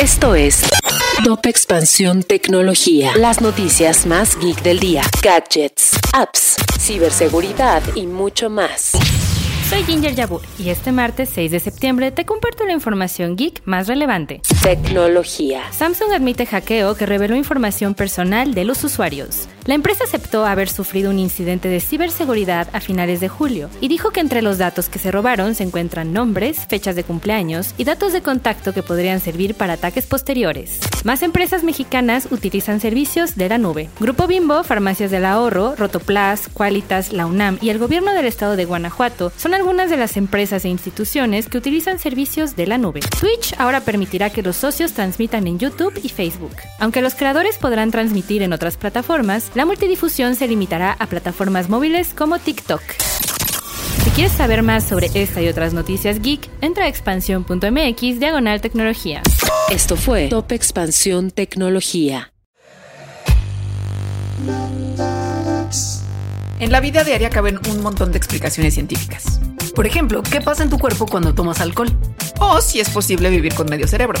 Esto es Top Expansión Tecnología. Las noticias más geek del día. Gadgets, apps, ciberseguridad y mucho más. Soy Ginger Yabur y este martes 6 de septiembre te comparto la información geek más relevante. Tecnología. Samsung admite hackeo que reveló información personal de los usuarios. La empresa aceptó haber sufrido un incidente de ciberseguridad a finales de julio y dijo que entre los datos que se robaron se encuentran nombres, fechas de cumpleaños y datos de contacto que podrían servir para ataques posteriores. Más empresas mexicanas utilizan servicios de la nube. Grupo Bimbo, Farmacias del Ahorro, Rotoplas, Qualitas, la UNAM y el gobierno del estado de Guanajuato son algunas de las empresas e instituciones que utilizan servicios de la nube. Twitch ahora permitirá que los socios transmitan en YouTube y Facebook. Aunque los creadores podrán transmitir en otras plataformas, la multidifusión se limitará a plataformas móviles como TikTok. Si quieres saber más sobre esta y otras noticias geek, entra a expansión.mx diagonal tecnología. Esto fue Top Expansión Tecnología. En la vida diaria caben un montón de explicaciones científicas. Por ejemplo, ¿qué pasa en tu cuerpo cuando tomas alcohol? O si es posible vivir con medio cerebro.